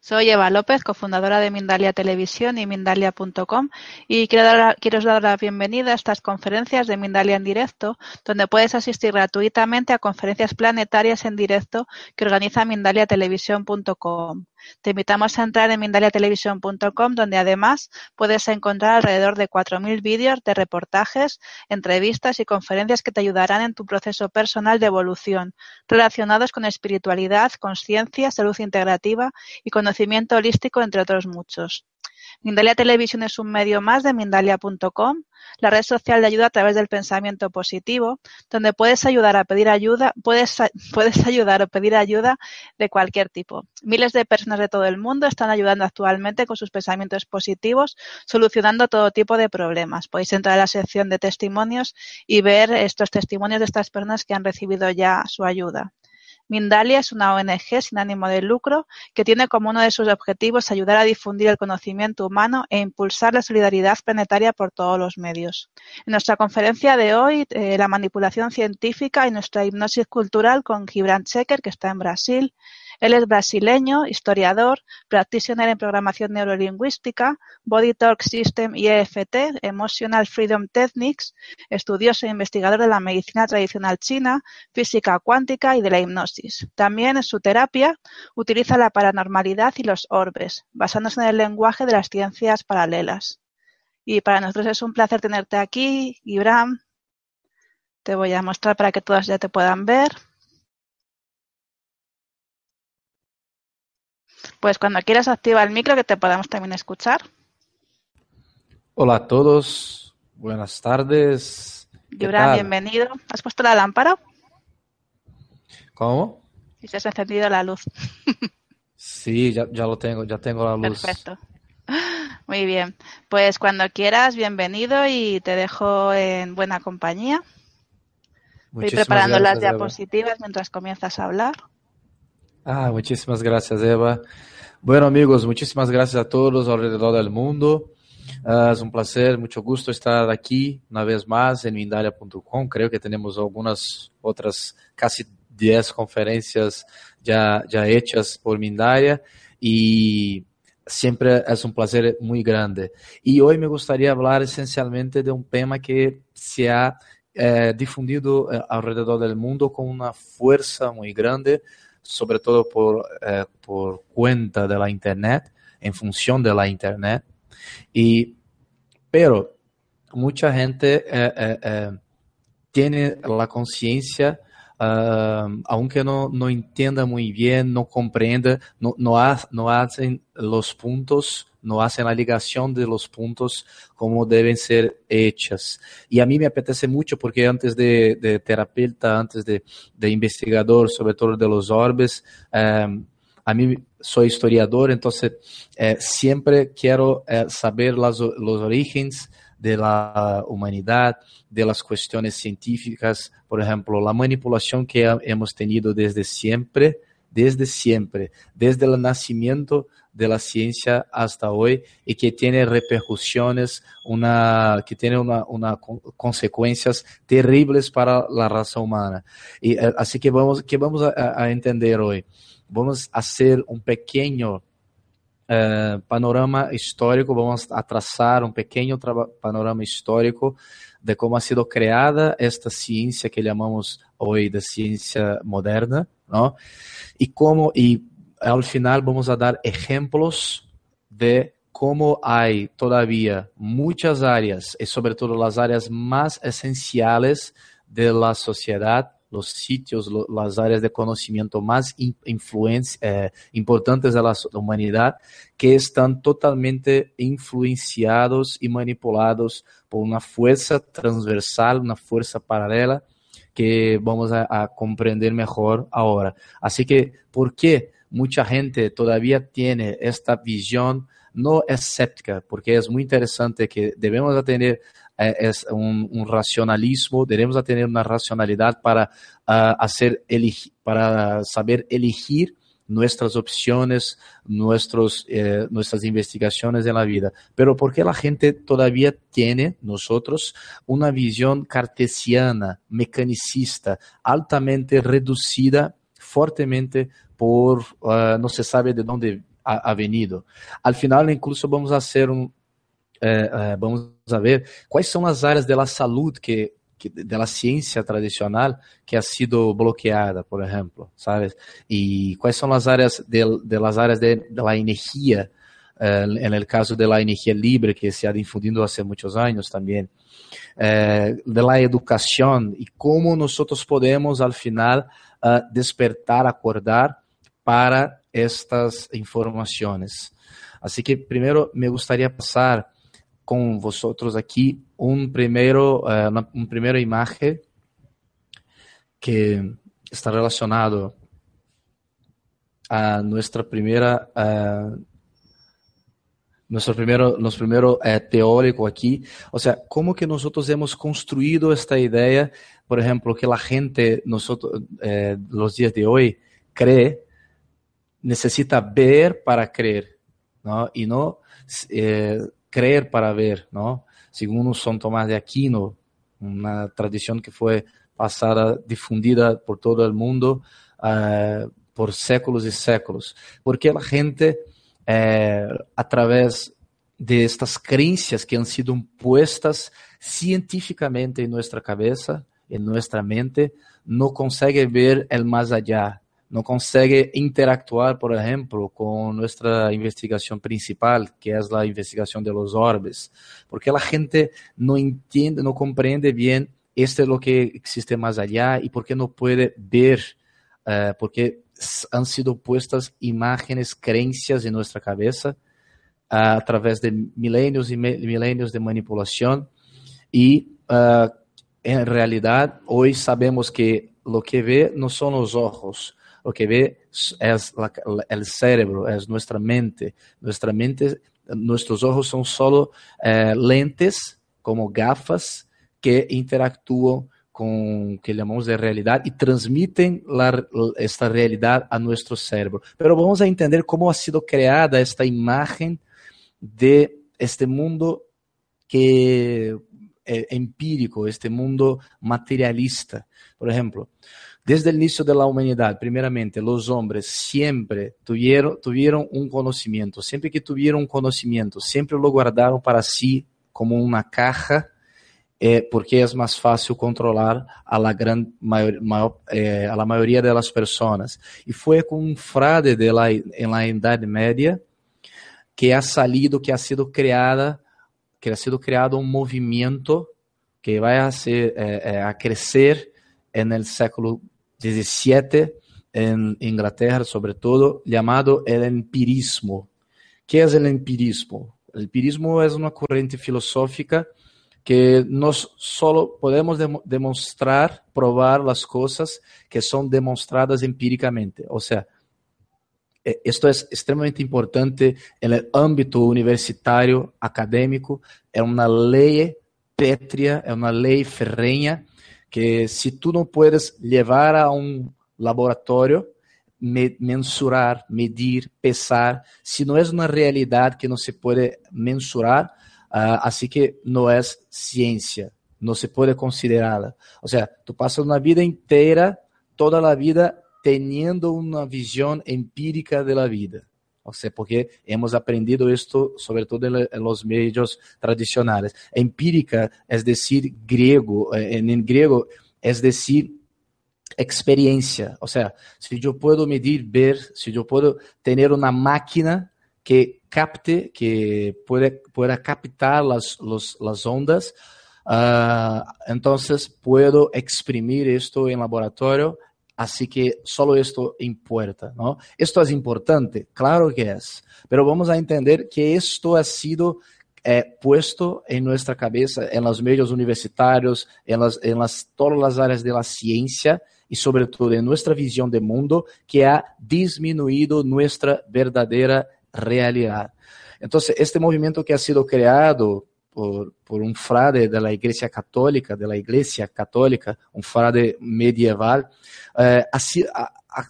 Soy Eva López, cofundadora de Mindalia Televisión y Mindalia.com y quiero, dar, quiero dar la bienvenida a estas conferencias de Mindalia en directo, donde puedes asistir gratuitamente a conferencias planetarias en directo que organiza Mindaliatelevisión.com. Te invitamos a entrar en mindaliatelevisión.com, donde además puedes encontrar alrededor de 4.000 vídeos de reportajes, entrevistas y conferencias que te ayudarán en tu proceso personal de evolución, relacionados con espiritualidad, conciencia, salud integrativa y conocimiento holístico, entre otros muchos. Mindalia Televisión es un medio más de Mindalia.com, la red social de ayuda a través del pensamiento positivo, donde puedes ayudar a pedir ayuda, puedes, ayudar o pedir ayuda de cualquier tipo. Miles de personas de todo el mundo están ayudando actualmente con sus pensamientos positivos, solucionando todo tipo de problemas. Podéis entrar a la sección de testimonios y ver estos testimonios de estas personas que han recibido ya su ayuda. Mindalia es una ONG sin ánimo de lucro que tiene como uno de sus objetivos ayudar a difundir el conocimiento humano e impulsar la solidaridad planetaria por todos los medios. En nuestra conferencia de hoy, eh, la manipulación científica y nuestra hipnosis cultural con Gibran Checker, que está en Brasil, él es brasileño, historiador, practitioner en programación neurolingüística, Body Talk System y EFT, Emotional Freedom Techniques, estudioso e investigador de la medicina tradicional china, física cuántica y de la hipnosis. También en su terapia utiliza la paranormalidad y los orbes, basándose en el lenguaje de las ciencias paralelas. Y para nosotros es un placer tenerte aquí, Gibran. Te voy a mostrar para que todas ya te puedan ver. Pues cuando quieras activa el micro que te podamos también escuchar. Hola a todos, buenas tardes. Gibran, bienvenido. ¿Has puesto la lámpara? ¿Cómo? Y se has encendido la luz. sí, ya, ya, lo tengo, ya tengo la luz. Perfecto. Muy bien. Pues cuando quieras, bienvenido y te dejo en buena compañía. Voy preparando gracias, las diapositivas Eva. mientras comienzas a hablar. Ah, muchísimas gracias, Eva. Bueno, amigos, muchísimas gracias a todos alrededor del mundo. Uh, es un placer, mucho gusto estar aquí una vez más en Mindalia.com. Creo que tenemos algunas otras, casi 10 conferencias ya, ya hechas por Mindalia y siempre es un placer muy grande. Y hoy me gustaría hablar esencialmente de un tema que se ha eh, difundido eh, alrededor del mundo con una fuerza muy grande, sobre todo por, eh, por cuenta de la Internet, en función de la Internet. Y, pero mucha gente eh, eh, tiene la conciencia, aunque no, no, entienda muy bien, no comprenda, no, no, no hacen los puntos no hacen la ligación de los puntos como deben ser hechas. Y a mí me apetece mucho porque antes de, terapeuta, antes de, investigador, sobre todo de los orbes, a mí soy historiador, entonces eh, siempre quiero eh, saber las, los orígenes de la humanidad, de las cuestiones científicas, por ejemplo, la manipulación que hemos tenido desde siempre, desde siempre, desde el nacimiento de la ciencia hasta hoy y que tiene repercusiones, una, que tiene una, una consecuencias terribles para la raza humana. Y eh, así que vamos, que vamos a, a entender hoy. Vamos a hacer un pequeño Uh, panorama histórico, vamos a traçar um pequeno panorama histórico de como ha sido criada esta ciência que chamamos hoje de ciência moderna, não? E como e ao final vamos a dar exemplos de como há todavía muitas áreas e sobretudo as áreas mais essenciais de la sociedade los sitios, las áreas de conocimiento más eh, importantes de la humanidad, que están totalmente influenciados y manipulados por una fuerza transversal, una fuerza paralela, que vamos a, a comprender mejor ahora. Así que, ¿por qué mucha gente todavía tiene esta visión no escéptica, porque es muy interesante que debemos tener eh, es un, racionalismo, debemos tener una racionalidad para, uh, hacer, para saber elegir nuestras opciones, nuestros, eh, nuestras investigaciones en la vida. Pero porque la gente todavía tiene, nosotros, una visión cartesiana, mecanicista, altamente reducida, fuertemente por, uh, no se sabe de dónde ha, venido. Al final, incluso vamos a hacer un, eh, vamos a ver quais são as áreas da saúde que que, da ciência tradicional que ha sido bloqueada, por exemplo, sabes? E quais são as áreas de, áreas de, de la energia, eh, en el caso de la energia libre que se ha difundido hace muitos anos também, eh, de la educação e como nós podemos al final uh, despertar, acordar para estas informações. Assim que primeiro me gostaria passar com vosotros aqui um primeiro, uh, uma, uma primeira imagem que está relacionado a nossa primeira uh, nuestro primero, nuestro primero eh, teórico aquí, o sea, cómo que nosotros hemos construido esta idea, por ejemplo, que la gente, eh, los días de hoy, cree, necesita ver para creer, ¿no? Y no eh, creer para ver, ¿no? Segundo São Tomás de Aquino, uma tradição que foi passada, difundida por todo o mundo uh, por séculos e séculos. Porque a gente, uh, através de estas crenças que han sido impuestas cientificamente em nossa cabeça, em nossa mente, não consegue ver o mais allá, não consegue interactuar, por exemplo, com nossa investigação principal, que é a investigação de los orbes, porque a gente não entende, não compreende bem este é o que existe mais allá e porque não pode ver, uh, porque han sido puestas imágenes, crenças em nossa cabeça uh, através de milênios e milênios de manipulação e uh, em realidade hoje sabemos que o que vê não são os olhos lo que ve es el cerebro, es nuestra mente. Nuestra mente, nuestros ojos son solo eh, lentes, como gafas, que interactúan con que llamamos de realidad y transmiten esta realidad a nuestro cerebro. Pero vamos a entender cómo ha sido creada esta imagen de este mundo que é empírico, este mundo materialista. Por ejemplo, Desde o início da humanidade, primeiramente, os homens sempre tuvieron, tuvieron um conhecimento. Sempre que tuvieron um conhecimento, sempre lo guardaram para si como uma caja, eh, porque é mais fácil controlar a la gran maior, maior, eh, a la maioria das pessoas. E foi com um frade de la, en la Idade Média que ha salido, que ha sido criada, que ha sido criado um movimento que vai a, ser, eh, a crescer no século 17 en Inglaterra, sobre todo, llamado el empirismo. ¿Qué es el empirismo? El empirismo es una corriente filosófica que nos solo podemos de demonstrar, probar las cosas que son demostradas empíricamente. O sea, esto es extremamente importante en el ámbito universitario, académico, es una ley pétrea, es una ley ferreña que se tu não puedes levar a um laboratório, me, mensurar, medir, pesar, se não é uma realidade que não se pode mensurar, uh, que não é ciência, não se pode considerá-la. Ou seja, tu passas uma vida inteira, toda a vida, tendo uma visão empírica da vida. Ou seja, porque hemos aprendido isto, sobretudo em los medios tradicionais. Empírica, é decir, grego, em grego, é decir, experiencia. O sea, si yo puedo medir, ver, si yo puedo tener una máquina que capte, que pueda captar los, las ondas, uh, entonces puedo exprimir esto en laboratorio Así que solo esto importa, ¿no? ¿Esto es importante? Claro que es. Pero vamos a entender que esto ha sido eh, puesto en nuestra cabeza, en los medios universitarios, en, las, en las, todas las áreas de la ciencia y sobre todo en nuestra visión de mundo, que ha disminuido nuestra verdadera realidad. Entonces, este movimiento que ha sido creado por, por frade de la Católica, de la Iglesia Católica, un frade medieval, eh,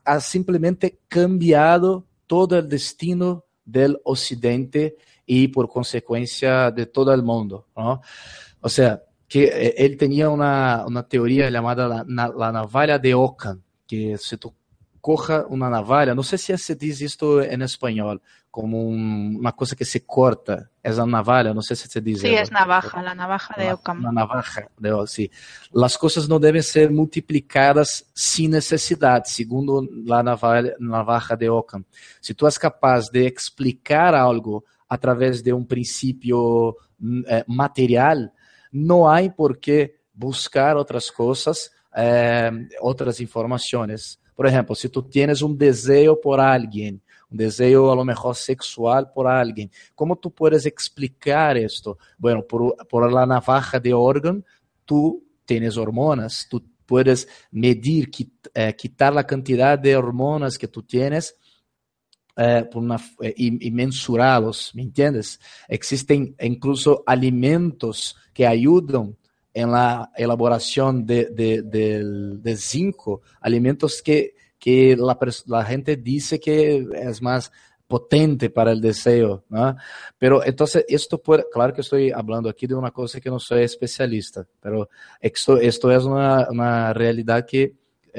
ha, simplemente cambiado todo el destino del Occidente y por consecuencia de todo el mundo. ¿no? O sea, que eh, él tenía una, una teoría llamada la, la, navalha de Ockham, que se tú coja una navalha, no sé si se dice esto en español, como un, una cosa que se corta, es la navalha, no sé si se dice. Sí, es navaja, la navaja de Ockham. La navaja de Ockham, sí. Las cosas no deben ser multiplicadas sin necesidad, segundo la navalha, navaja de Ockham. Si tú eres capaz de explicar algo a través de un principio eh, material, no hay por qué buscar otras cosas, eh, otras informaciones. Por ejemplo, si tú tienes un deseo por alguien, un deseo a lo mejor sexual por alguien, ¿cómo tú puedes explicar esto? Bueno, por, por la navaja de órgano, tú tienes hormonas, tú puedes medir, eh, quitar la cantidad de hormonas que tú tienes eh, eh, y, y, mensurarlos, ¿me entiendes? Existen incluso alimentos que ayudan en la elaboración de, de zinco, alimentos que, que la, la, gente dice que es más potente para el deseo, ¿no? Pero entonces esto puede, claro que estoy hablando aquí de una cosa que no soy especialista, pero esto, esto es una, una realidad que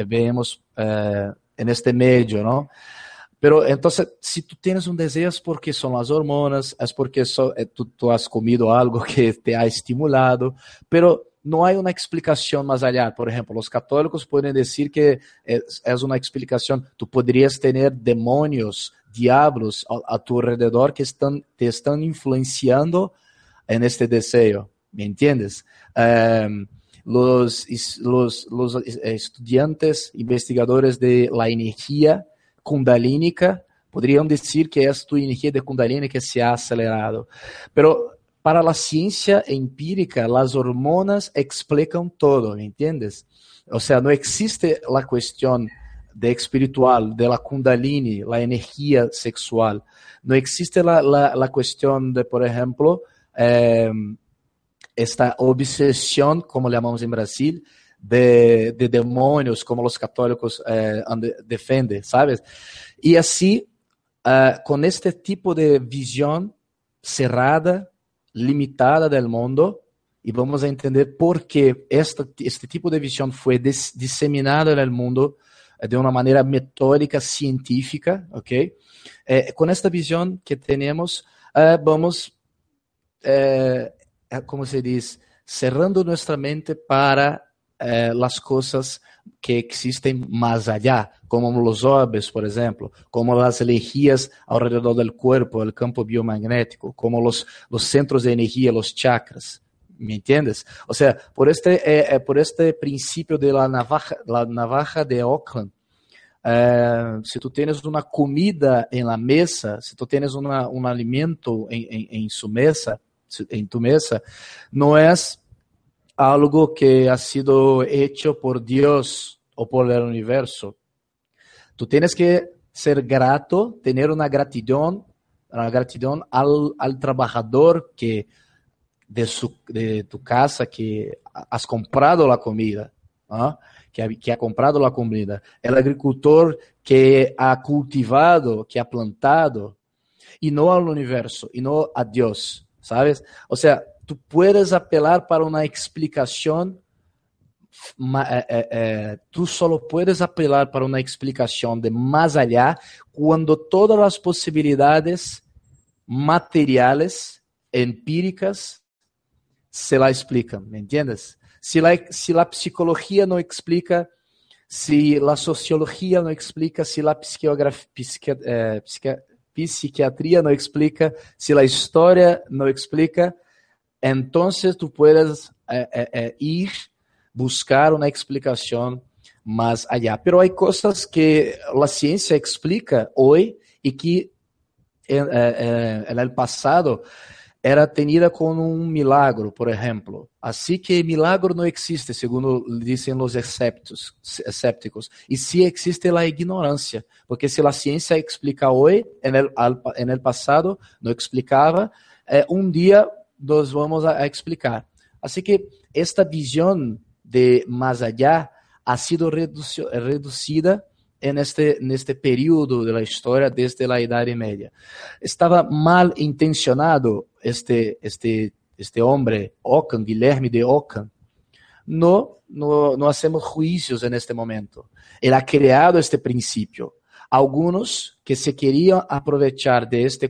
vemos eh, en este medio, ¿no? Pero entonces, si tú tienes un deseo es porque son las hormonas, es porque so, eh, tú, tú, has comido algo que te ha estimulado, pero no hay una explicación más allá. Por ejemplo, los católicos pueden decir que es, es una explicación, tú podrías tener demonios, diablos a, tu alrededor que están, te están influenciando en este deseo, ¿me entiendes? Um, los, los, los estudiantes, investigadores de la energía, kundalínica, podrían decir que es tu energía de kundalini que se ha acelerado. Pero para la ciencia empírica, las hormonas explican todo, ¿me entiendes? O sea, no existe la cuestión de espiritual, de la kundalini, la energía sexual. No existe la, la, la de, por ejemplo, eh, esta obsesión, como le llamamos en Brasil, de, de demônios, como os católicos eh, defendem, sabes? E assim, com este tipo de visão cerrada, limitada do mundo, e vamos entender por que esta, este tipo de visão foi dis, disseminada no mundo eh, de uma maneira metódica, científica, ok? Eh, com esta visão que temos, uh, vamos, eh, como se diz, cerrando nossa mente para eh, las cosas que existen más allá, como los orbes, por ejemplo, como las energías alrededor del cuerpo, el campo biomagnético, como los, los centros de energía, los chakras. ¿Me entiendes? O sea, por este, eh, eh, por este principio de la navaja, la navaja de Auckland, eh, si tú tienes una comida en la mesa, si tú tienes un alimento en, en, en su mesa, en tu mesa, no es algo que ha sido hecho por Dios o por el universo. Tú tienes que ser grato, tener una gratitud, una gratitud al, al trabajador que de, su, de, tu casa que has comprado la comida, ¿no? que, que ha comprado la comida, el agricultor que ha cultivado, que ha plantado, y no al universo, y no a Dios, ¿sabes? O sea, tu puedes apelar para uma explicação, é, é, é, tu só puedes apelar para uma explicação de mais allá quando todas as possibilidades materiais, empíricas, se la explicam, ¿me entiendes? Se la, se la psicología explica, se la sociologia não explica, se la psiquiatria, eh, explica, se la história não explica, entonces tú puedes eh, eh, eh, ir buscar una explicación más allá. Pero hay cosas que la ciencia explica hoy y que en, en el pasado era tenida como um milagro, por exemplo. Assim que milagro não existe, segundo dizem os escépticos, escépticos. E se existe a ignorância, porque se a ciência explica hoje, en el, en el passado não explicava, eh, um dia nós vamos a, explicar. Assim que esta visão de mais allá ha sido reducida en este, en este período de la historia desde la Edad Media. Estaba mal intencionado este, este, este hombre, Ockham, Guilherme de Ockham. No, no, no hacemos juicios en este momento. Él ha creado este principio. Algunos que se querían aprovechar de este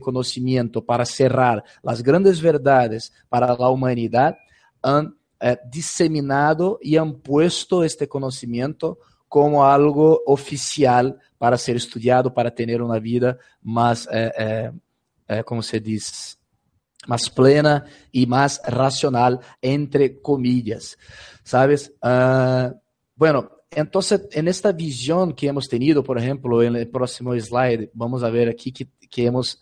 para cerrar las grandes verdades para la humanidad han eh, diseminado han puesto este conocimiento como algo oficial para ser estudiado, para ter uma vida mais, é, é, é, como se diz, mais plena e mais racional, entre comillas, ¿sabes? Uh, bueno, entonces, en esta visión que hemos tenido, por ejemplo, en el próximo slide, vamos a ver aquí que, que hemos,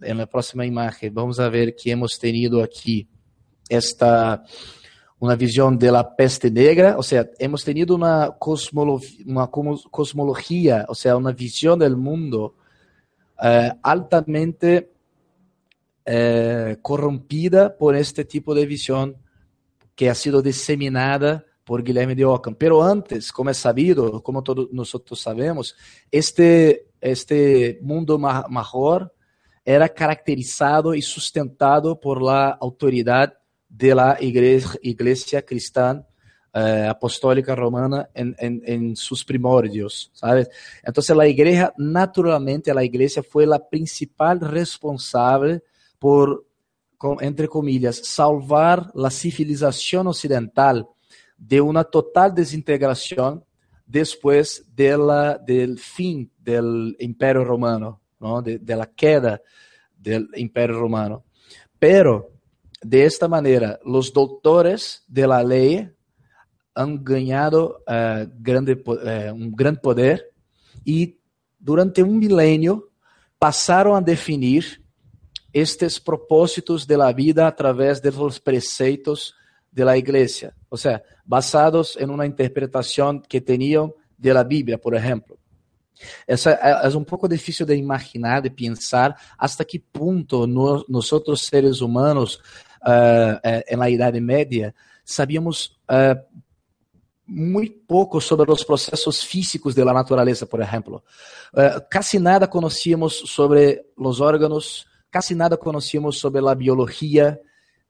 en la próxima imagen, vamos a ver que hemos tenido aquí esta uma visão da peste negra, ou seja, hemos tenido uma cosmologia, uma cosmologia, ou seja, uma visão do mundo eh, altamente eh, corrompida por este tipo de visão que ha sido disseminada por Guilherme de Ockham. Pero antes, como é sabido, como todos nós sabemos, este este mundo maior era caracterizado e sustentado por la autoridade de la iglesia, iglesia cristã eh, apostólica romana en, en, en, sus primordios, ¿sabes? Entonces la iglesia, naturalmente la iglesia fue la principal responsable por, entre comillas, salvar la civilización occidental de una total desintegración después de la, del fin del imperio romano, ¿no? de, queda del imperio romano. Pero de esta manera, los doctores de la han ganado uh, grande, uh, un gran poder y durante un milenio pasaron a definir estes propósitos de la vida a través de los preceptos de la iglesia, o sea, basados en una interpretación que tenían de la Biblia, por ejemplo. Essa é, é um pouco difícil de imaginar, de pensar hasta que ponto nós, nós seres humanos uh, en la Idade Média, sabíamos uh, pouco sobre os processos físicos da natureza, por exemplo. Uh, quase nada conhecíamos sobre os órgãos, quase nada conhecíamos sobre a biologia,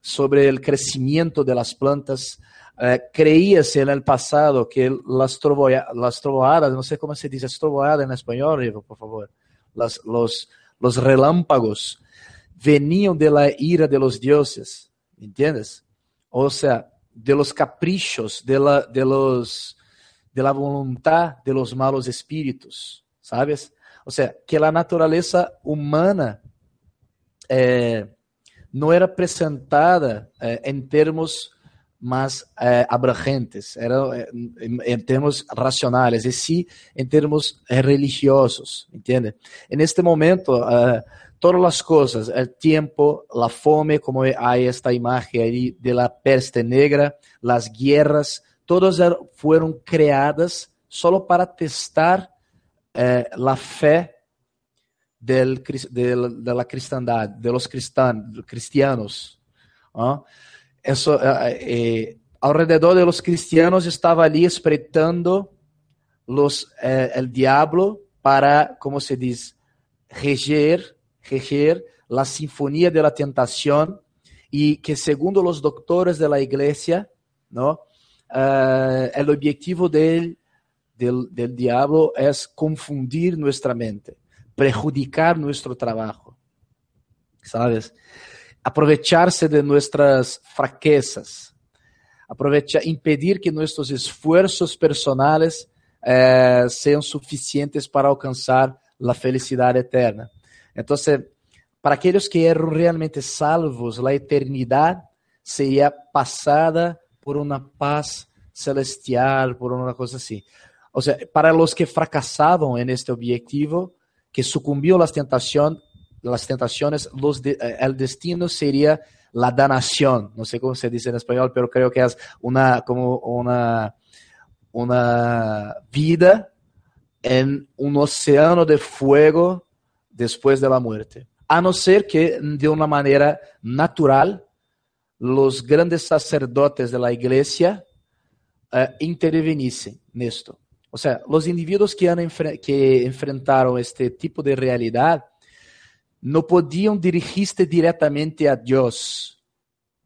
sobre o crescimento das plantas. Uh, creía-se no passado que as trovoadas, não sei como se diz, as trovoadas em espanhol, por favor, las, los, los relámpagos, veniam de la ira de los dioses, ¿entiendes? O sea, de los caprichos, de la, de los, de la voluntad de los malos espíritus, ¿sabes? O sea, que la naturaleza humana eh, no era presentada eh, en termos más eh, abrangentes, era en, en, termos racionales, y sí en termos religiosos, ¿entiende? En este momento, todas las cosas, el tiempo, la fome, como hay esta imagen ahí de la peste negra, las guerras, todas er, fueron creadas solo para testar eh, la fe del, de, la cristiandad, de los cristan, cristianos. ¿no? Eso, eh, eh, alrededor de los cristianos estaba allí esperando los, eh, el diablo para, como se dice, reger reger la sinfonía de la tentación y que segundo los doctores de la iglesia, ¿no? El objetivo del, del, diablo es confundir nuestra mente, perjudicar nuestro trabajo, ¿sabes? Aprovecharse de nuestras fraquezas, aprovechar, impedir que nuestros esfuerzos personales uh, sean suficientes para alcanzar la felicidad eterna. Então, para aqueles que eram realmente salvos, a eternidade seria passada por uma paz celestial, por uma coisa assim. Ou seja, para os que fracassavam en este objetivo, que às tentações, las tentaciones, los de, eh, el destino sería la danación. No sé cómo se dice en español, pero creo que es una, como una, una vida en un océano de fuego después de la muerte. A no ser que de una manera natural los grandes sacerdotes de la iglesia uh, interveniesen en esto. O sea, los individuos que, han que enfrentaron este tipo de realidad no podían dirigirse directamente a Dios,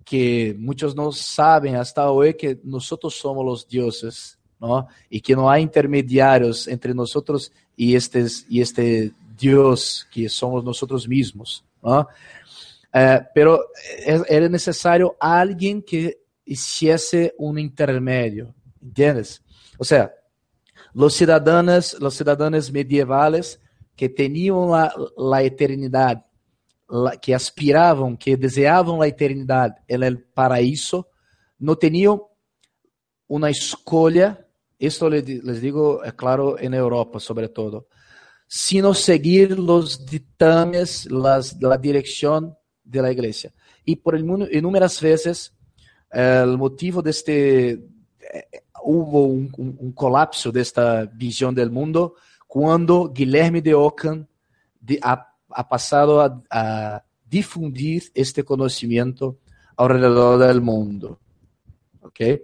que muchos no saben hasta hoy que nosotros somos los dioses, ¿no? Y que no hay intermediarios entre nosotros y, estes, y este Dios que somos nosotros mismos, ¿no? Eh, pero era necesario alguien que hiciese un intermedio, ¿entiendes? O sea, los ciudadanos, los ciudadanos medievales que tenían la, la eternidad, la, que aspiraban, que deseaban la eternidad en el paraíso, no tenían una escolha, esto les digo, es claro, en Europa sobre todo, sino seguir los dictames, las, la dirección de la iglesia. Y por inúmeras veces, el motivo de este, eh, hubo un, colapso de esta visión del mundo cuando Guilherme de Ockham ha, pasado a, a, difundir este conocimiento alrededor del mundo. ¿Okay?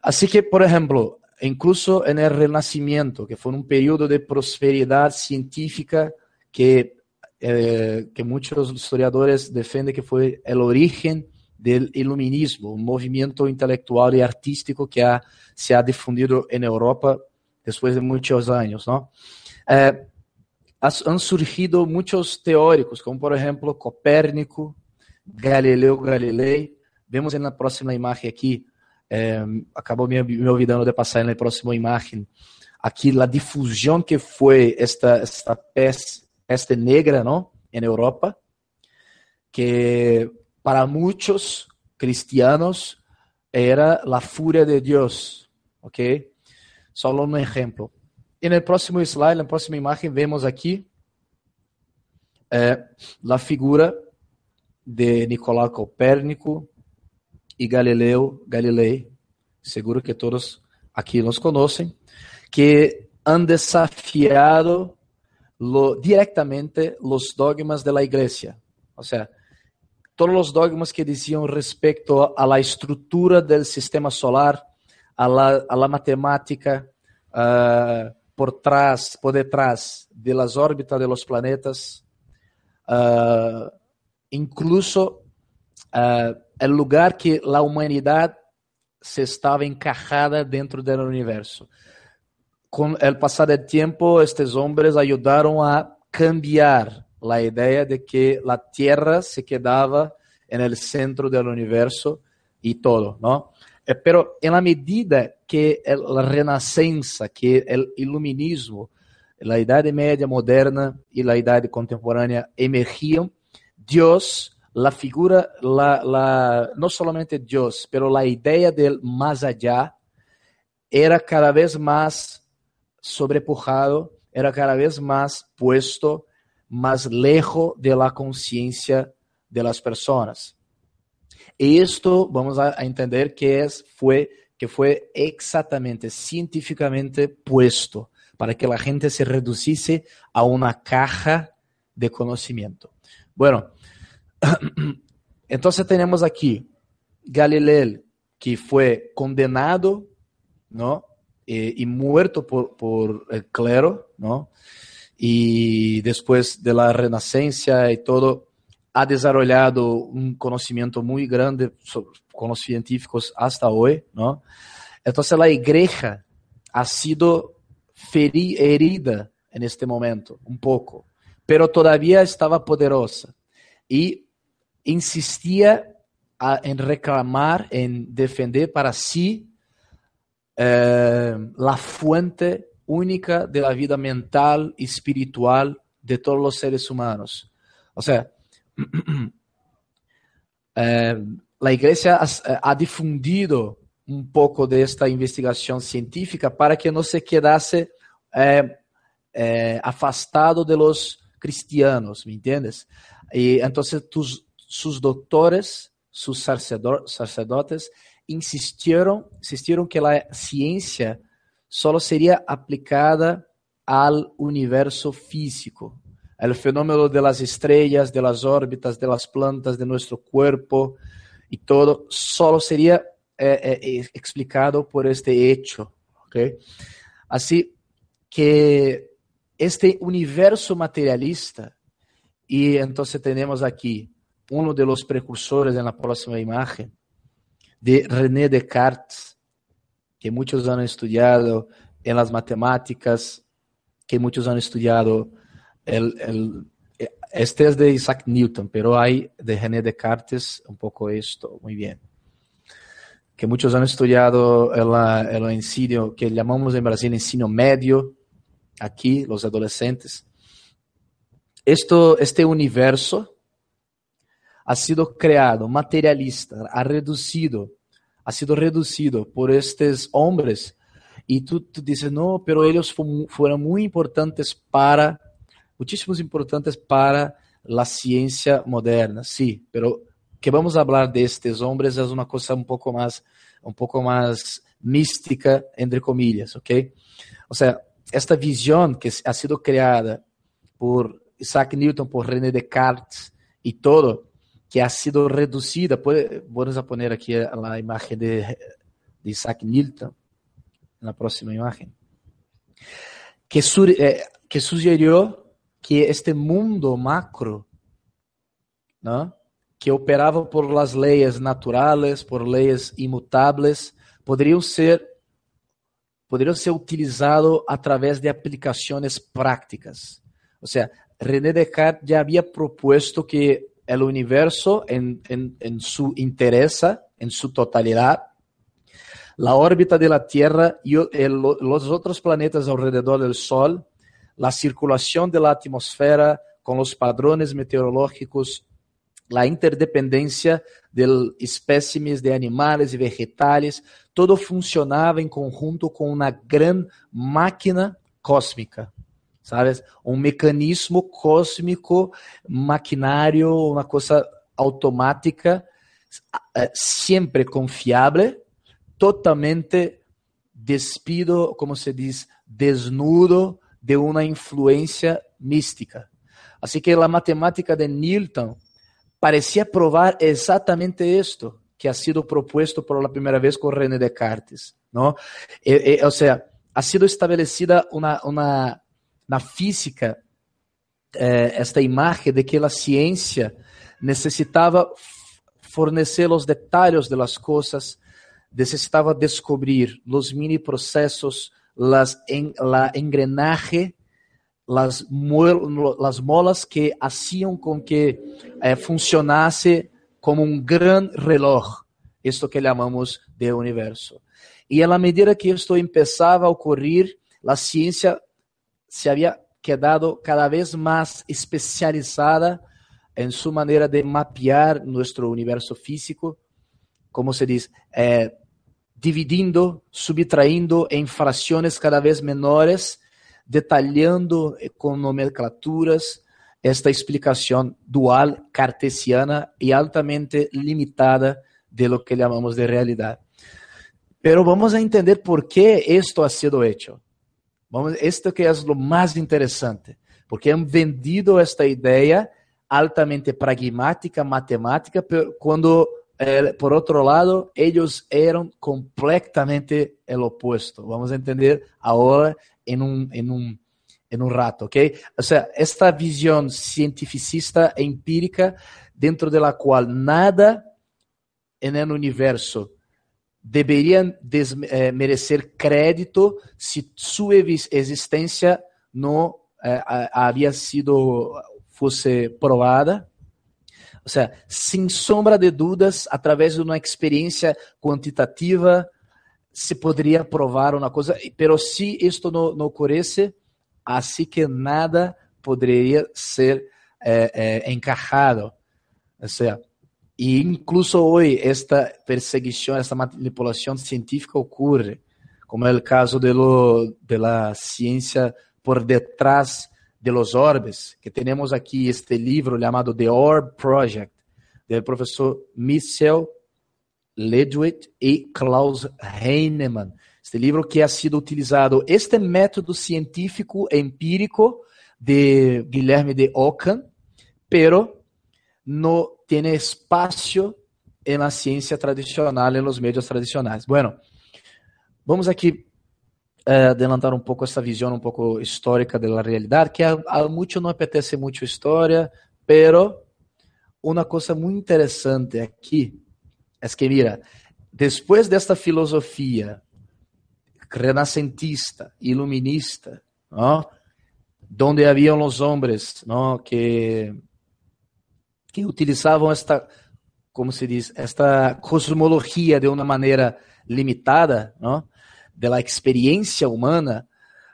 Así que, por ejemplo, incluso en el Renacimiento, que fue un periodo de prosperidad científica que, eh, que muchos historiadores defienden que fue el origen del iluminismo, un movimiento intelectual y artístico que ha, se ha difundido en Europa después de muchos años. ¿no? Eh, han surgido muchos teóricos, como por ejemplo Copérnico, Galileo Galilei. Vemos en la próxima imagen aquí é, acabou me, me olvidando de passar na próxima imagem, aqui a difusão que foi esta, esta peste, peste negra não? em Europa, que para muitos cristianos era a fúria de Deus, ok? Só um exemplo. E no próximo slide, na próxima imagem, vemos aqui é, a figura de Nicolau Copérnico, e Galileu Galilei, seguro que todos aqui nos conhecem, que han desafiado lo, directamente os dogmas da igreja. Ou seja, todos os dogmas que diziam respeito à estrutura do sistema solar, à la, a la matemática uh, por trás, por detrás de las órbitas de los planetas, uh, incluso uh, el lugar que a humanidade se estava encajada dentro do universo. Com o passar do tempo, estes homens ajudaram a cambiar a ideia de que a Terra se quedava no centro do universo e todo, não? Eh, pero en la medida que a renascença, que o iluminismo, a Idade Média moderna e a Idade contemporânea emergiam, Deus la figura, la, la, no solamente Dios, pero la idea del más allá era cada vez más sobrepujado, era cada vez más puesto más lejos de la conciencia de las personas. Esto vamos a entender que es, fue, que fue exactamente científicamente puesto para que la gente se reduciese a una caja de conocimiento. Bueno, Entonces tenemos aquí Galileo, que fue condenado, ¿no? Eh, y muerto por, por, el clero, ¿no? Y después de la y todo, ha desarrollado un conocimiento muy grande sobre, los científicos hasta hoy, ¿no? Entonces la iglesia ha sido herida en este momento, un poco, pero todavía estaba poderosa. Y insistia a, em reclamar, em defender para si eh, a fuente única de la vida mental e espiritual de todos os seres humanos. O sea, eh, la iglesia ha, ha, difundido un poco de esta investigación científica para que no se quedase eh, eh, afastado de los cristianos, ¿me entiendes? Y entonces tus, sus doctores, sus sacerdotes, insistieron, insistieron que la ciencia solo sería aplicada al universo físico, el fenómeno de las estrellas, de las órbitas, de las plantas, de nuestro cuerpo y todo, solo sería eh, eh, explicado por este hecho. ¿okay? Así que este universo materialista, y entonces tenemos aquí uno de los precursores en la próxima imagen, de René Descartes, que muchos han estudiado en las matemáticas, que muchos han estudiado el, el, este es de Isaac Newton, pero hay de René Descartes un poco esto, muy bien. Que muchos han estudiado el, el ensino que llamamos en Brasil ensino medio, aquí los adolescentes. Esto, este universo ha sido creado, materialista, ha reducido, ha sido reducido por estos hombres. Y tú, tú dices, no, pero ellos fueron muy importantes para muchísimos importantes para la ciencia moderna, sí, pero que vamos a hablar de estos una cosa un poco más, un poco más mística, entre comillas, ¿ok? O sea, esta visión que ha sido creada por Isaac Newton, por René Descartes y todo, que ha sido reducida, vamos a poner aquí la imagen de, de Isaac Newton, en la próxima imagen, que, sur, eh, que sugirió que este mundo macro, ¿no? que operava por las leyes naturales, por leyes imutables, poderiam ser poderiam ser utilizado através de aplicações prácticas. Ou seja, René Descartes já havia proposto que o universo, em, em, em su interesa, em sua totalidade, a órbita da Terra e os outros planetas ao redor do Sol. La circulación de la atmósfera con los padrones meteorológicos, la interdependencia de espécimes de animales y vegetales, todo funcionaba en conjunto con una gran máquina cósmica, ¿sabes? Un mecanismo cósmico, maquinario, una cosa automática, eh, siempre confiable, totalmente despido, como se dice, desnudo, de uma influência mística. Assim que a matemática de Newton parecia provar exatamente isto que ha sido proposto por la primeira vez com René Descartes, não? E, e, ou seja, ha sido estabelecida uma, uma na física eh, esta imagem de que a ciência necessitava fornecer os detalhes das coisas, necessitava descobrir os mini processos las, en, la las, las molas que hacían con que eh, funcionase como un gran reloj, esto que llamamos de universo. A la medida que esto empezaba a ocurrir, la ciencia se había quedado cada vez más especializada en su manera de mapear nuestro universo físico, como se dice, eh, dividindo, subtraindo em frações cada vez menores, detalhando com nomenclaturas esta explicação dual cartesiana e altamente limitada de lo que chamamos de realidade. Pero vamos a entender por que esto ha sido hecho. Vamos, esto que é o mais interessante, porque han vendido esta ideia altamente pragmática, matemática, quando eh, por outro lado, eles eram completamente o oposto. Vamos entender agora em um, em um, em um rato, ok? Ou seja, esta visão cientificista e empírica, dentro da qual nada no universo deveria eh, merecer crédito se sua existência não eh, havia sido fosse provada ou seja, sem sombra de dúvidas, através de uma experiência quantitativa, se poderia provar uma coisa, pero se isto não, não ocorresse, assim que nada poderia ser é, é. Ou seja, e incluso hoje esta perseguição, esta manipulação científica ocorre, como é o caso de, lo, de la ciência por detrás de los orbes, que temos aqui este livro chamado The Orb Project, do professor Michel Ledwith e Klaus Heinemann. Este livro que ha sido utilizado, este método científico empírico de Guilherme de Ockham, pero no tiene espaço en la ciencia tradicional, en los medios tradicionais. Bueno, vamos aqui eh, adelantar um pouco essa visão um pouco histórica da realidade, que a, a não apetece muito história, pero uma coisa muito interessante aqui é que, mira, depois desta filosofia renascentista, iluminista, ¿no? donde haviam os homens ¿no? que, que utilizavam esta, como se diz, esta cosmologia de uma maneira limitada, ¿no? de la experiencia humana,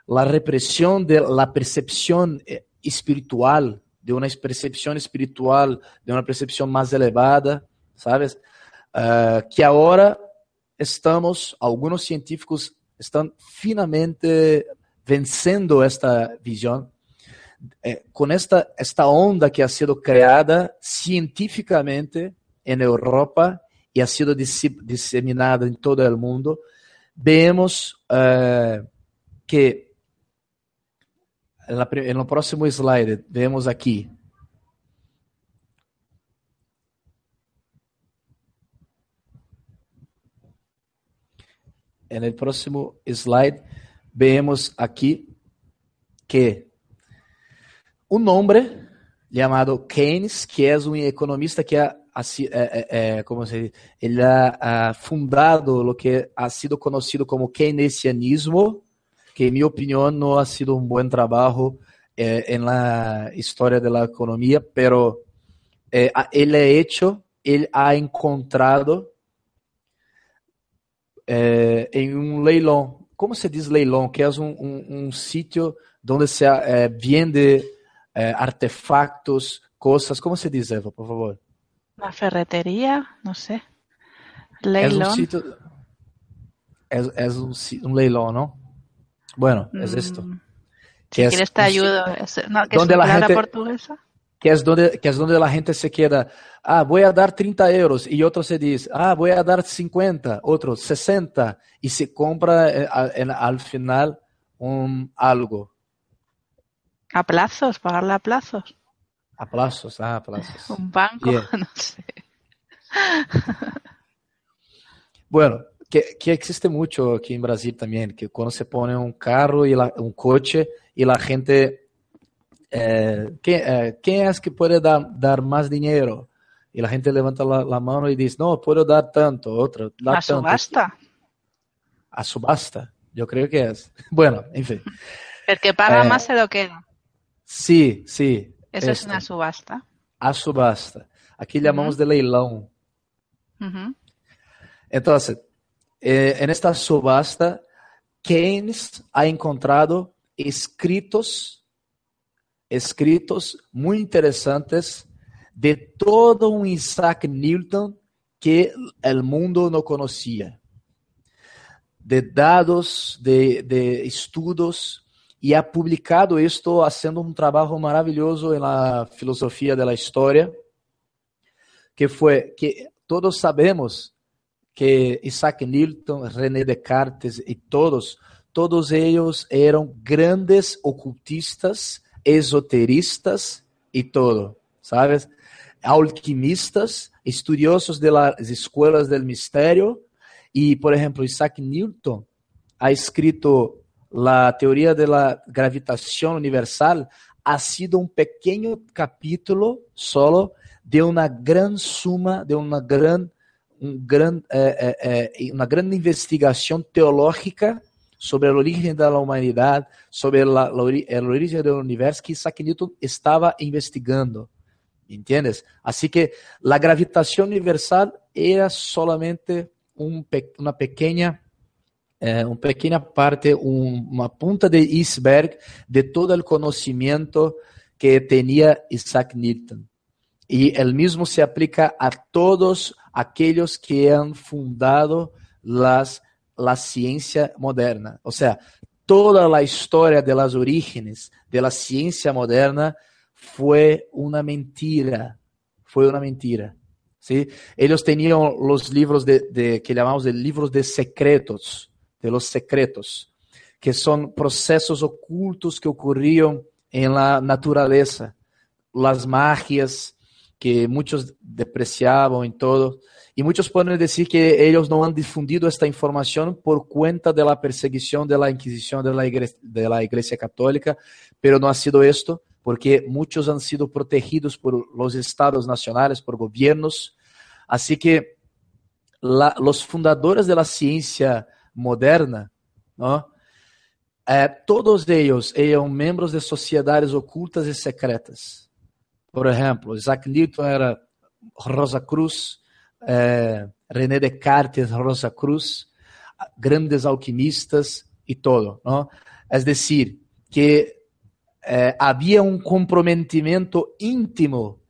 la represión de la percepción eh, espiritual, de una percepción espiritual, de una percepción más elevada, ¿sabes? Uh, que agora estamos, alguns científicos estão finalmente vencendo esta visão eh, com esta, esta onda que ha sido criada cientificamente em Europa e ha sido disseminada em todo o mundo, vemos uh, que no próximo slide, vemos aqui el próximo slide vemos aqui que um homem chamado Keynes, que é um economista que ha é, é, é, como se ele ha, ha fundado o que ha sido conhecido como keynesianismo, que em minha opinião não ha sido um bom trabalho eh, história da economia, pero eh, ele é hecho, ele ha encontrado eh, um leilão, como se diz leilão, que é um, um, um sítio onde se eh, vende eh, artefactos, coisas, como se diz, Eva, por favor? Una ferretería, no sé. Leilón. Es un sitio, es, es un, un, leilón, ¿no? Bueno, es mm. esto. Si es quieres te ayudo. No, que donde es la gente, portuguesa. Que es, donde, que es donde la gente se queda, ah, voy a dar 30 euros, y otro se dice, ah, voy a dar 50, otro 60, y se compra eh, en, al final un algo. A plazos, pagarle a plazos. A plazos, ah, a plazos. Un banco, yeah. no sé. bueno, que, que, existe mucho aquí en Brasil también, que cuando se pone un carro y la, un coche y la gente, eh, ¿qué, eh, ¿quién es que puede dar, dar más dinero? Y la gente levanta la, la, mano y dice, no, puedo dar tanto, otro, dar ¿A tanto. subasta? A subasta, yo creo que es. Bueno, en fin. El que paga eh, más se lo queda. Sí, sí, Eso es una subasta. A subasta. Aquí llamamos uh -huh. de leilão. Uh -huh. Entonces, eh, en esta subasta, Keynes ha encontrado escritos, escritos muy interesantes de todo un Isaac Newton que el mundo no conocía. De dados, de, de estudos e ha publicado isto haciendo um trabalho maravilhoso na filosofia da história, que foi que todos sabemos que Isaac Newton, René Descartes e todos, todos eles eram grandes ocultistas, esoteristas e todo, sabes? Alquimistas, estudiosos das escolas do mistério e, por exemplo, Isaac Newton ha escrito la teoría de la gravitación universal ha sido un pequeño capítulo solo de una gran suma, de una gran, un gran, eh, eh, eh, una gran investigación teológica sobre el origen de la humanidad, sobre la, la, el origen del universo que Isaac Newton estaba investigando. ¿Entiendes? Así que la gravitación universal era solamente un, una pequeña é, uma pequena parte, uma ponta de iceberg de todo o conhecimento que tinha Isaac Newton. E ele mesmo se aplica a todos aqueles que han fundado las, la ciência moderna. Ou seja, toda a história de las orígenes de la ciencia moderna foi uma mentira. Foi uma mentira. ¿sí? Ellos tenían los libros de, de, que llamamos de libros de secretos, de los secretos, que son procesos ocultos que ocurrían en la naturaleza, las magias que muchos depreciaban y todo. Y muchos pueden decir que ellos no han difundido esta información por cuenta de la perseguición de la Inquisición de la, iglesia, Católica, pero no ha sido esto, porque muchos han sido protegidos por los estados nacionales, por gobiernos. Así que los fundadores de la ciencia moderna. Eh, todos ellos eran miembros de sociedades ocultas y secretas. Por ejemplo, Isaac Newton era Rosa Cruz, é, René Descartes, Rosa Cruz, grandes alquimistas e todo. ¿no? Es decir, que eh, havia um comprometimento íntimo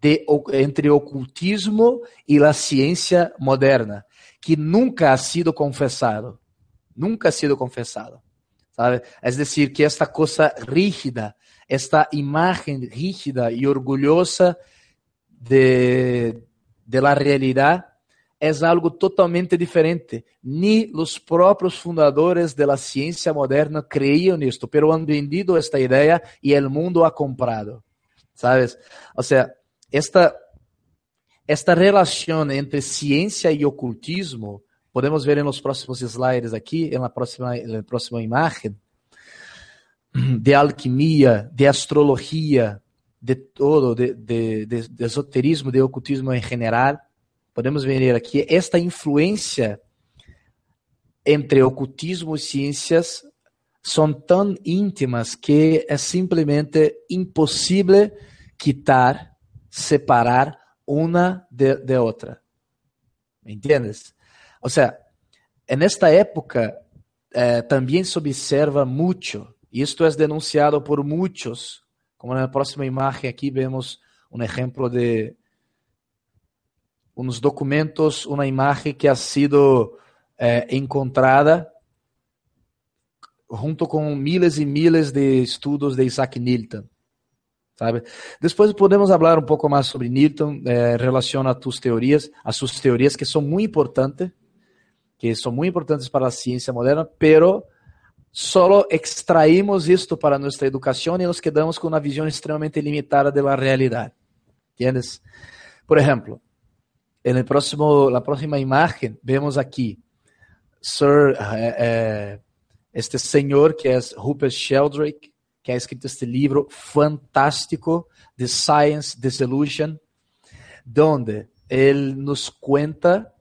de, entre o ocultismo e a ciência moderna, que nunca ha sido confessado. Nunca ha sido confessado. ¿sabe? Es decir, que esta coisa rígida, esta imagen rígida e orgulhosa de, de la realidad es algo totalmente diferente. Ni los propios fundadores de la ciencia moderna creían esto, pero han vendido esta idea y el mundo ha comprado. ¿Sabes? O sea, esta, esta relación entre ciencia y ocultismo, podemos ver en los próximos slides aquí, en la próxima, en la próxima imagen, de alquimia, de astrología, de todo, de, de, de, de esoterismo, de ocultismo em geral, podemos ver aqui esta influência entre ocultismo e ciências são tão íntimas que é simplesmente impossível quitar, separar uma de, de outra. ¿Me entiendes? O sea, nesta época eh, também se observa muito, e isto é denunciado por muitos como na próxima imagem aqui vemos um exemplo de uns documentos, uma imagem que ha sido eh, encontrada junto com miles e miles de estudos de Isaac Newton. Sabe? Depois podemos falar um pouco mais sobre Newton, eh, relaciona a tus teorias, a suas teorias que são muito importantes, que são muito importantes para a ciência moderna, pero solo extraímos esto para nuestra educación y nos quedamos con una visión extremadamente limitada de la realidad. ¿Entiendes? Por el próximo, la próxima imagen vemos aquí Sir, eh, eh, este señor que es Rupert Sheldrake, que ha escrito este libro fantástico, The Science Disillusion, donde él nos cuenta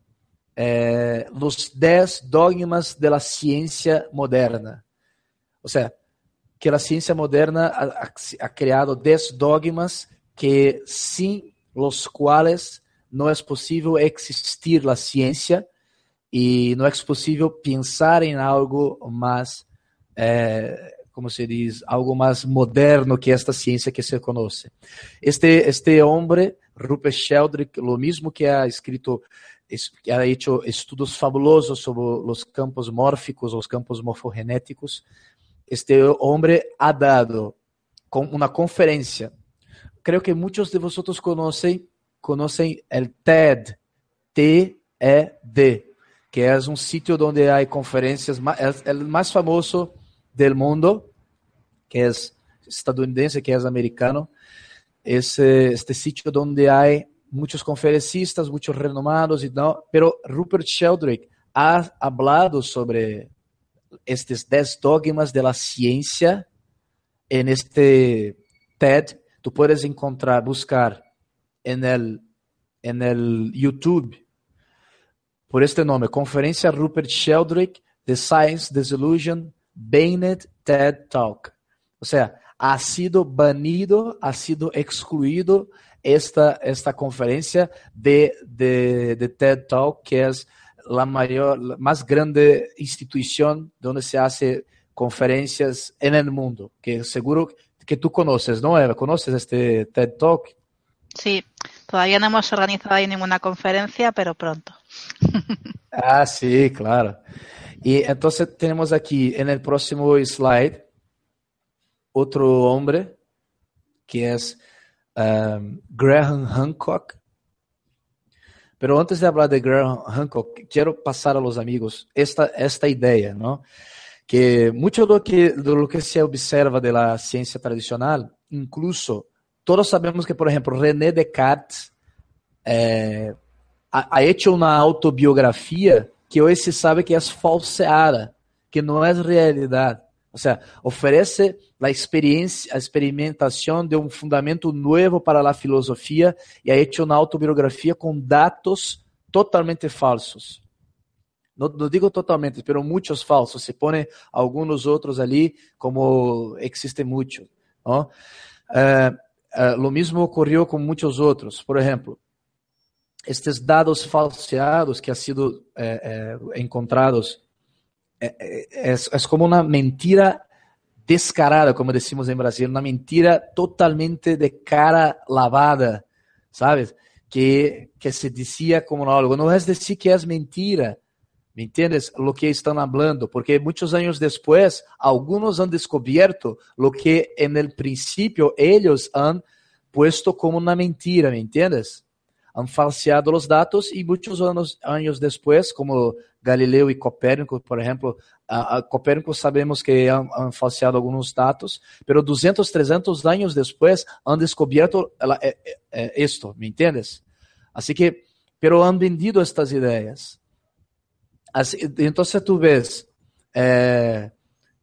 é, los 10 dogmas de la ciencia moderna. O sea, que a ciência moderna ha, ha, ha creado 10 dogmas que sin los cuales no es possível existir la ciencia e não é possível pensar em algo mais, eh, como se diz, algo mais moderno que esta ciência que se conhece. Este, este homem, Rupert Sheldrake, lo mismo que ha escrito ha hecho estudos fabulosos sobre los campos mórficos, los campos morfogenéticos. Este hombre ha dado una conferencia. Creo que muchos de vosotros conocen, conocen el TED, T-E-D, que es un sitio donde hay conferencias, es el más famoso del mundo, que es estadounidense, que es americano. Es este sitio donde hay muitos conferencistas, muitos renomados, e não, pero Rupert Sheldrake ha hablado sobre estes 10 dogmas de la ciencia en este TED. Tu puedes encontrar, buscar en el, en el YouTube por este nome, Conferência Rupert Sheldrake, The Science Disillusion, Banned TED Talk. O sea, ha sido banido, ha sido excluído esta, esta conferencia de, de, de TED Talk, que es la mayor, la más grande institución donde se hace conferencias en el mundo, que seguro que tú conoces, ¿no, Eva? ¿Conoces este TED Talk? Sí, todavía no hemos organizado ahí ninguna conferencia, pero pronto. ah, sí, claro. Y entonces tenemos aquí en el próximo slide otro hombre que es um, Graham Hancock. Pero antes de hablar de Graham Hancock, quiero pasar a los amigos esta, esta idea, ¿no? Que mucho de lo que, de lo que se observa de la ciencia tradicional, incluso todos sabemos que, por ejemplo, René Descartes eh, ha, ha hecho una que hoje se sabe que é falseada, que não é realidade. Ou seja, oferece a experiência, a experimentação de um fundamento novo para a filosofia e ha hecho uma autobiografia com dados totalmente falsos. Não, não digo totalmente, mas muitos falsos. Se põe alguns outros ali, como existe muito. Uh, uh, lo mesmo ocorreu com muitos outros. Por exemplo, estes dados falseados que han sido eh, eh, encontrados é, é, é, como uma mentira descarada, como decimos em Brasil, uma mentira totalmente de cara lavada, ¿sabes? Que, que se dizia como algo, não é dizer que é mentira, ¿me entiendes? Lo que estão falando, porque muitos anos depois, alguns han descoberto lo que en el princípio eles han puesto como uma mentira, ¿me entiendes? Han falseado os dados e muitos anos, anos depois, como Galileu e Copérnico, por exemplo, a, a Copérnico sabemos que han, han, falseado alguns dados, mas 200, 300 anos depois han descoberto é, é, isto, ¿me entiendes? Assim que, pero han vendido estas ideias. então, se tu vês, eh,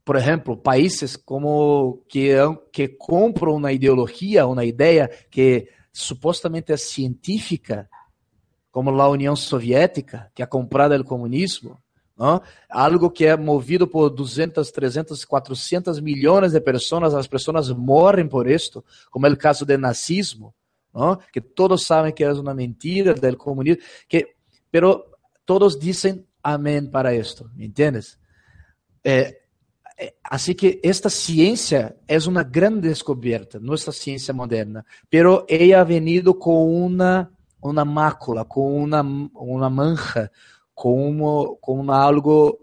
por exemplo, países como que, que compram uma ideologia, uma ideia que supostamente é científica, como a União Soviética, que é comprada do comunismo, não? algo que é movido por 200, 300, 400 milhões de pessoas, as pessoas morrem por isto, como é o caso do nazismo, não? que todos sabem que é uma mentira do comunismo, que, pero todos dizem amém para isto, me entendes? É, Así que esta ciencia es una gran descubierta, nuestra ciencia moderna, pero ella ha venido una, una mácula, con una, una mancha, con, con algo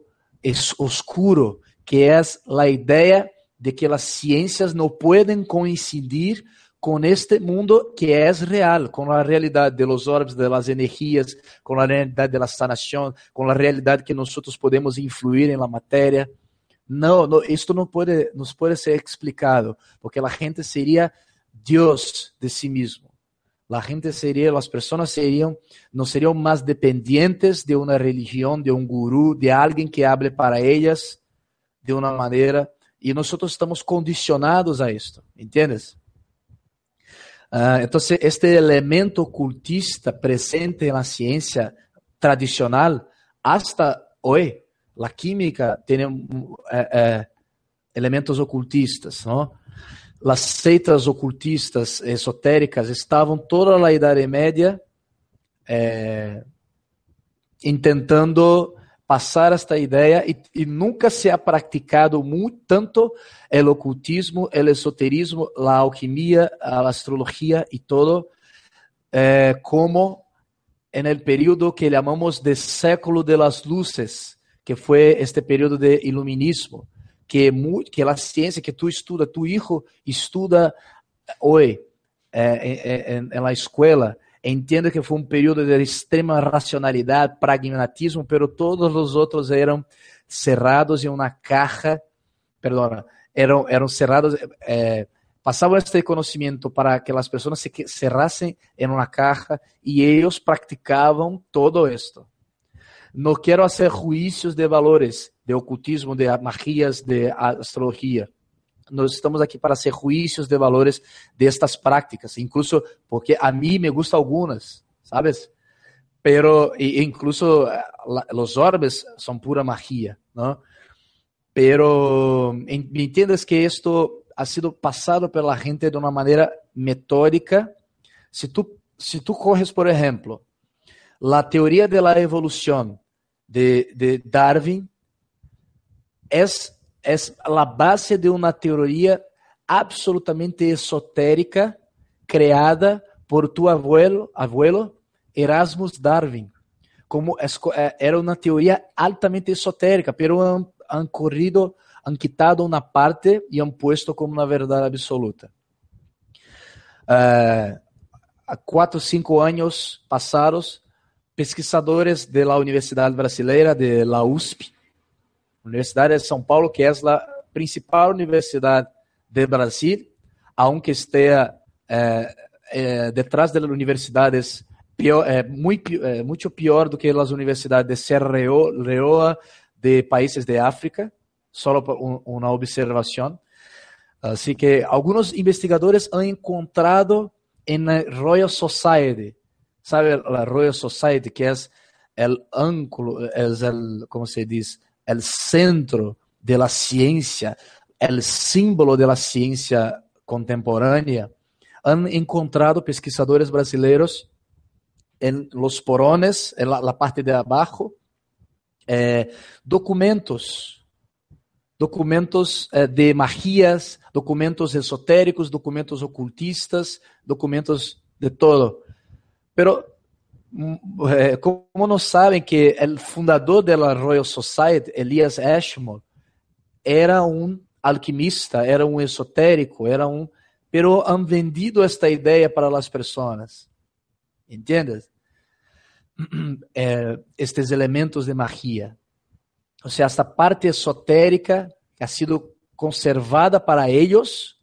oscuro, que es la idea de que las ciencias no pueden coincidir con este mundo que es real, con la realidad de los orbes, de las energías, con la realidad de la sanación, con la realidad que nosotros podemos influir en la Não, isto não pode, não pode ser explicado, porque a gente seria Deus de si mesmo. A gente seria, as pessoas seriam, não seriam mais dependentes de uma religião, de um guru, de alguém que hable para elas de uma maneira, e nós estamos condicionados a isto, entendes? Uh, então, este elemento ocultista presente na ciência tradicional, hasta hoje, a química tem é, é, elementos ocultistas, não? As seitas ocultistas esotéricas estavam toda a Idade Média é, tentando passar esta ideia e, e, nunca se ha praticado muito tanto o ocultismo, o esoterismo, a alquimia, a astrologia e todo eh, como en el período que chamamos de século de las luces, que foi este período de iluminismo, que, que a ciência que tu estuda, tu hijo estuda hoje eh, na escola, entenda que foi um período de extrema racionalidade, pragmatismo, pero todos os outros eram cerrados em uma caixa, perdona, eram, eram cerrados, eh, passavam este conhecimento para que as pessoas se cerrassem em uma caixa e eles praticavam todo isto. No quero fazer juízos de valores, de ocultismo, de magias, de astrologia. Nós estamos aqui para hacer juízos de valores destas práticas, incluso porque a mim me gustam algumas, sabes? Pero incluso os orbes são pura magia, não? Pero me entiendes que isto ha sido passado pela gente de uma maneira metódica. Se tu se tu corres, por exemplo, a teoria da evolução de, de Darwin es, es la base de una teoría absolutamente esotérica creada por tu abuelo, abuelo Erasmus Darwin. como eh, era una teoría altamente esotérica, pero han, han corrido, han quitado una parte y han puesto como una verdad absoluta. Uh, há quatro, cinco anos passados, pesquisadores da Universidade Brasileira, de la USP, Universidade de São Paulo, que é a principal universidade do Brasil, aunque esteja eh, eh, detrás das universidades pior, é, muito, é, muito pior do que as universidades de CRO, de países de África, só uma observação. Assim que alguns investigadores han encontrado na Royal Society, sabe a Royal Society que é o ângulo, é o, como se diz, o centro da ciência, o símbolo da ciência contemporânea, han encontrado pesquisadores brasileiros en los porones, en la, la parte de abajo, eh, documentos, documentos eh, de magias, documentos esotéricos, documentos ocultistas, documentos de todo. Pero, mm, eh, como não sabem que o fundador da Royal Society, Elias Ashmore, era um alquimista, era um esotérico, era um, pero han vendido esta ideia para as pessoas. ¿Entiendes? Eh, estes elementos de magia. O sea, esta parte esotérica ha sido conservada para ellos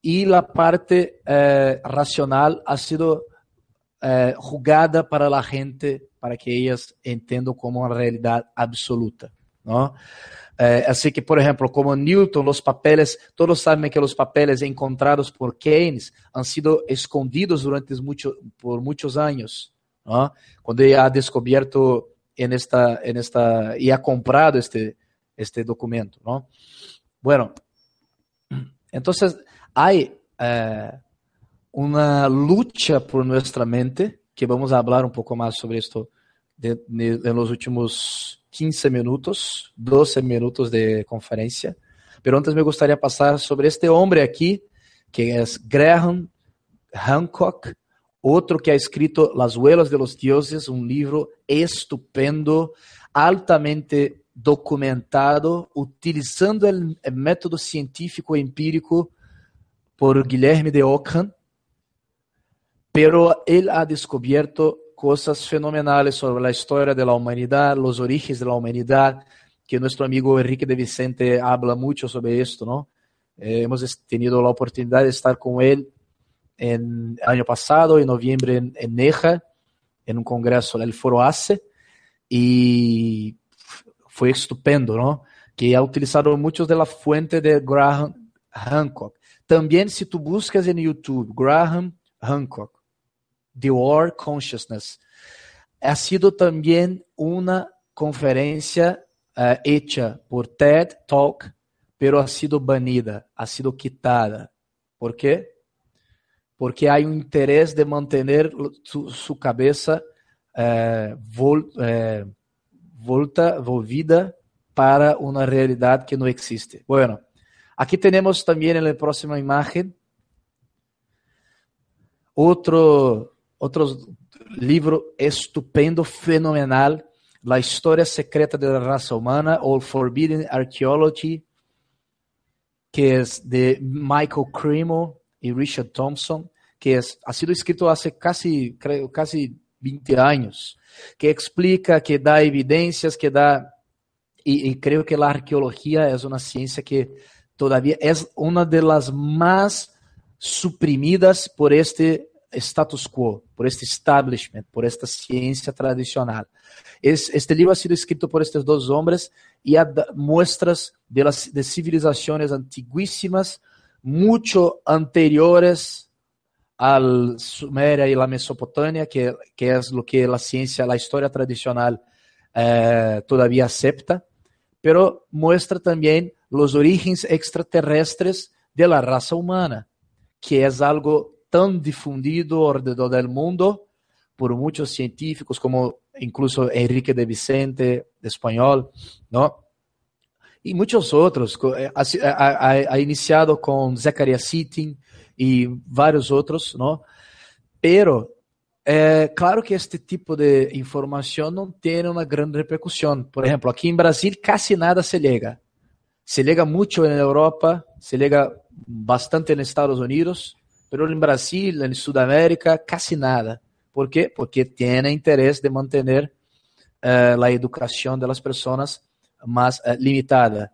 y la parte eh, racional ha sido eh, para la gente para que ellas entiendan como una realidad absoluta. É, assim que, por exemplo, como Newton, os papéis, todos sabem que os papéis encontrados por Keynes han sido escondidos durante mucho, por muitos anos. ¿no? Quando ele ha descoberto en esta, en esta, e ha comprado este, este documento. ¿no? Bueno, entonces hay eh, una lucha por nuestra mente, que vamos a hablar un poco más sobre en los últimos 15 minutos, 12 minutos de conferência. Pero antes me gostaria passar sobre este homem aqui, que é Graham Hancock, outro que ha escrito Las Huelas de los Dioses, um livro estupendo, altamente documentado, utilizando o método científico empírico por Guilherme de Ockham, pero ele ha descoberto cosas fenomenales sobre la historia de la humanidad, los orígenes de la humanidad, que nuestro amigo Enrique de Vicente habla mucho sobre esto, ¿no? Eh, hemos tenido la oportunidad de estar con él en año pasado, en noviembre, en, en Neja, en un congreso del Foro ACE, y fue estupendo, ¿no? Que ha utilizado muchos de la fuente de Graham Hancock. También si tú buscas en YouTube, Graham Hancock, The War Consciousness. Ha sido también una conferencia uh, hecha por TED Talk, pero ha sido banida, ha sido quitada. ¿Por qué? Porque hay un interés de mantener su, su uh, vol, uh, volta, volvida para una realidad que no existe. Bueno, aquí tenemos también en la próxima imagen otro outro livro estupendo, fenomenal, La História Secreta da Raça Humana, ou Forbidden Archaeology, que é de Michael Cremo e Richard Thompson, que é, ha sido escrito há quase, creo, quase 20 anos, que explica, que dá evidências, que dá... E, e creio que a arqueologia é uma ciência que todavia é uma das mais suprimidas por este status quo, por este establishment, por esta ciência tradicional. Este livro ha sido escrito por estes dois homens e há muestras de, las, de civilizações antiguíssimas, muito anteriores al Suméria e la Mesopotâmia, que, que é o que a ciência, a história tradicional eh, todavía acepta, pero muestra também os orígenes extraterrestres de la humana, que é algo tão difundido alrededor del mundo por muchos científicos como incluso Enrique de Vicente, de español, muchos otros. Eh, ha, iniciado con Zachariah Sitting y varios otros, ¿no? Pero é claro que este tipo de informação não tem uma grande repercussão. Por exemplo, aqui em Brasil quase nada se liga. Se liga muito na Europa, se liga bastante nos Estados Unidos, mas em Brasil, em Sudamérica, quase nada. ¿Por quê? Porque tem interesse de manter uh, a educação das pessoas mais uh, limitada.